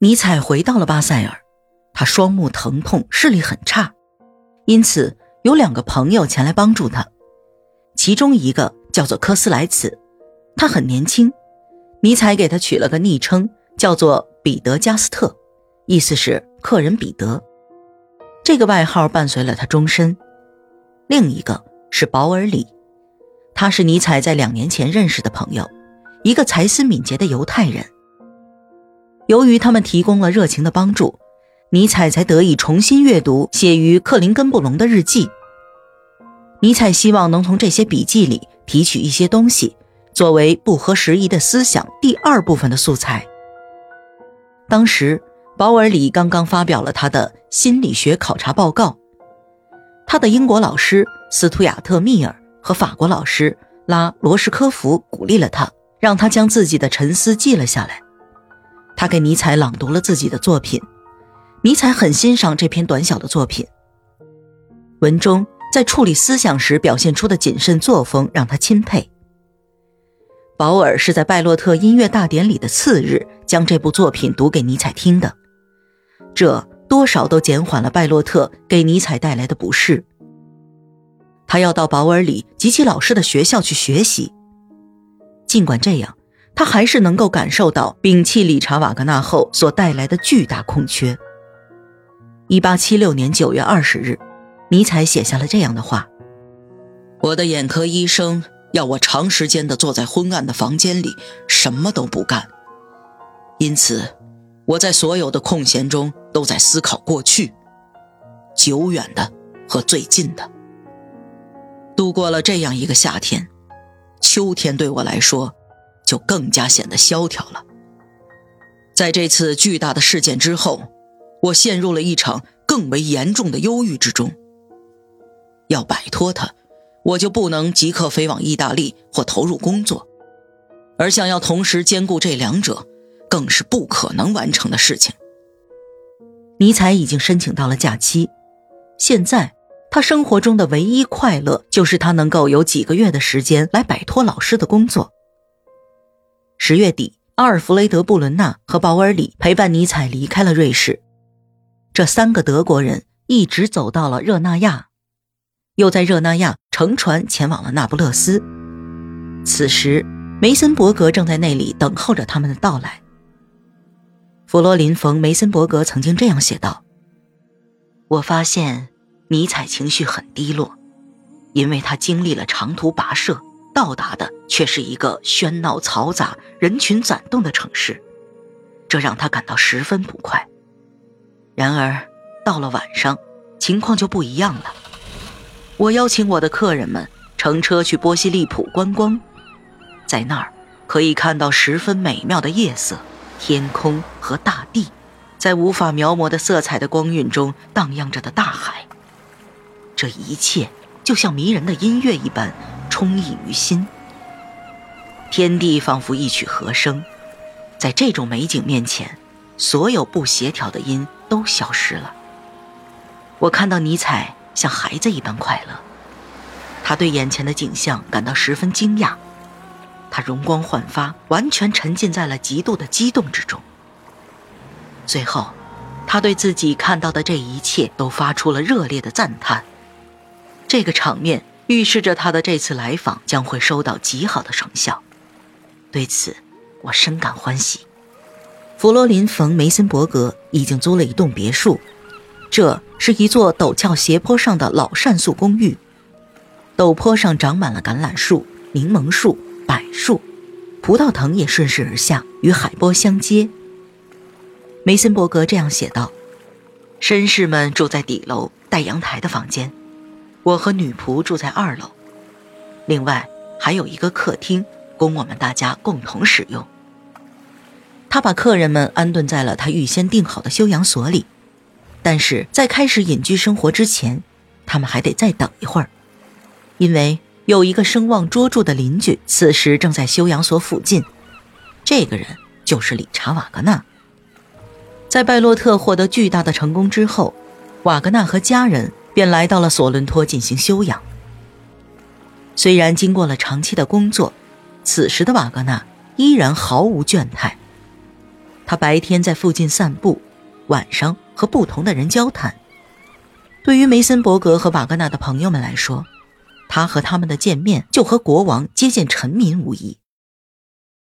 尼采回到了巴塞尔，他双目疼痛，视力很差，因此有两个朋友前来帮助他。其中一个叫做科斯莱茨，他很年轻，尼采给他取了个昵称，叫做彼得加斯特，意思是客人彼得。这个外号伴随了他终身。另一个是保尔里，他是尼采在两年前认识的朋友，一个才思敏捷的犹太人。由于他们提供了热情的帮助，尼采才得以重新阅读写于克林根布隆的日记。尼采希望能从这些笔记里提取一些东西，作为不合时宜的思想第二部分的素材。当时，保尔里刚刚发表了他的心理学考察报告，他的英国老师斯图亚特·密尔和法国老师拉罗什科夫鼓励了他，让他将自己的沉思记了下来。他给尼采朗读了自己的作品，尼采很欣赏这篇短小的作品。文中在处理思想时表现出的谨慎作风让他钦佩。保尔是在拜洛特音乐大典里的次日将这部作品读给尼采听的，这多少都减缓了拜洛特给尼采带来的不适。他要到保尔里及其老师的学校去学习，尽管这样。他还是能够感受到摒弃理查瓦格纳后所带来的巨大空缺。一八七六年九月二十日，尼采写下了这样的话：“我的眼科医生要我长时间的坐在昏暗的房间里，什么都不干。因此，我在所有的空闲中都在思考过去、久远的和最近的。度过了这样一个夏天，秋天对我来说。”就更加显得萧条了。在这次巨大的事件之后，我陷入了一场更为严重的忧郁之中。要摆脱它，我就不能即刻飞往意大利或投入工作，而想要同时兼顾这两者，更是不可能完成的事情。尼采已经申请到了假期，现在他生活中的唯一快乐就是他能够有几个月的时间来摆脱老师的工作。十月底，阿尔弗雷德·布伦纳和鲍尔里陪伴尼采离开了瑞士。这三个德国人一直走到了热那亚，又在热那亚乘船前往了那不勒斯。此时，梅森伯格正在那里等候着他们的到来。弗罗林·冯·梅森伯格曾经这样写道：“我发现尼采情绪很低落，因为他经历了长途跋涉。”到达的却是一个喧闹嘈杂、人群攒动的城市，这让他感到十分不快。然而，到了晚上，情况就不一样了。我邀请我的客人们乘车去波西利普观光，在那儿可以看到十分美妙的夜色、天空和大地，在无法描摹的色彩的光晕中荡漾着的大海。这一切就像迷人的音乐一般。充溢于心，天地仿佛一曲和声，在这种美景面前，所有不协调的音都消失了。我看到尼采像孩子一般快乐，他对眼前的景象感到十分惊讶，他容光焕发，完全沉浸在了极度的激动之中。最后，他对自己看到的这一切都发出了热烈的赞叹。这个场面。预示着他的这次来访将会收到极好的成效，对此我深感欢喜。弗罗林·冯·梅森伯格已经租了一栋别墅，这是一座陡峭斜坡上的老杉树公寓。陡坡上长满了橄榄树、柠檬树、柏树，葡萄藤也顺势而下，与海波相接。梅森伯格这样写道：“绅士们住在底楼带阳台的房间。”我和女仆住在二楼，另外还有一个客厅供我们大家共同使用。他把客人们安顿在了他预先订好的休养所里，但是在开始隐居生活之前，他们还得再等一会儿，因为有一个声望卓著的邻居此时正在休养所附近。这个人就是理查·瓦格纳。在拜洛特获得巨大的成功之后，瓦格纳和家人。便来到了索伦托进行休养。虽然经过了长期的工作，此时的瓦格纳依然毫无倦怠。他白天在附近散步，晚上和不同的人交谈。对于梅森伯格和瓦格纳的朋友们来说，他和他们的见面就和国王接见臣民无异。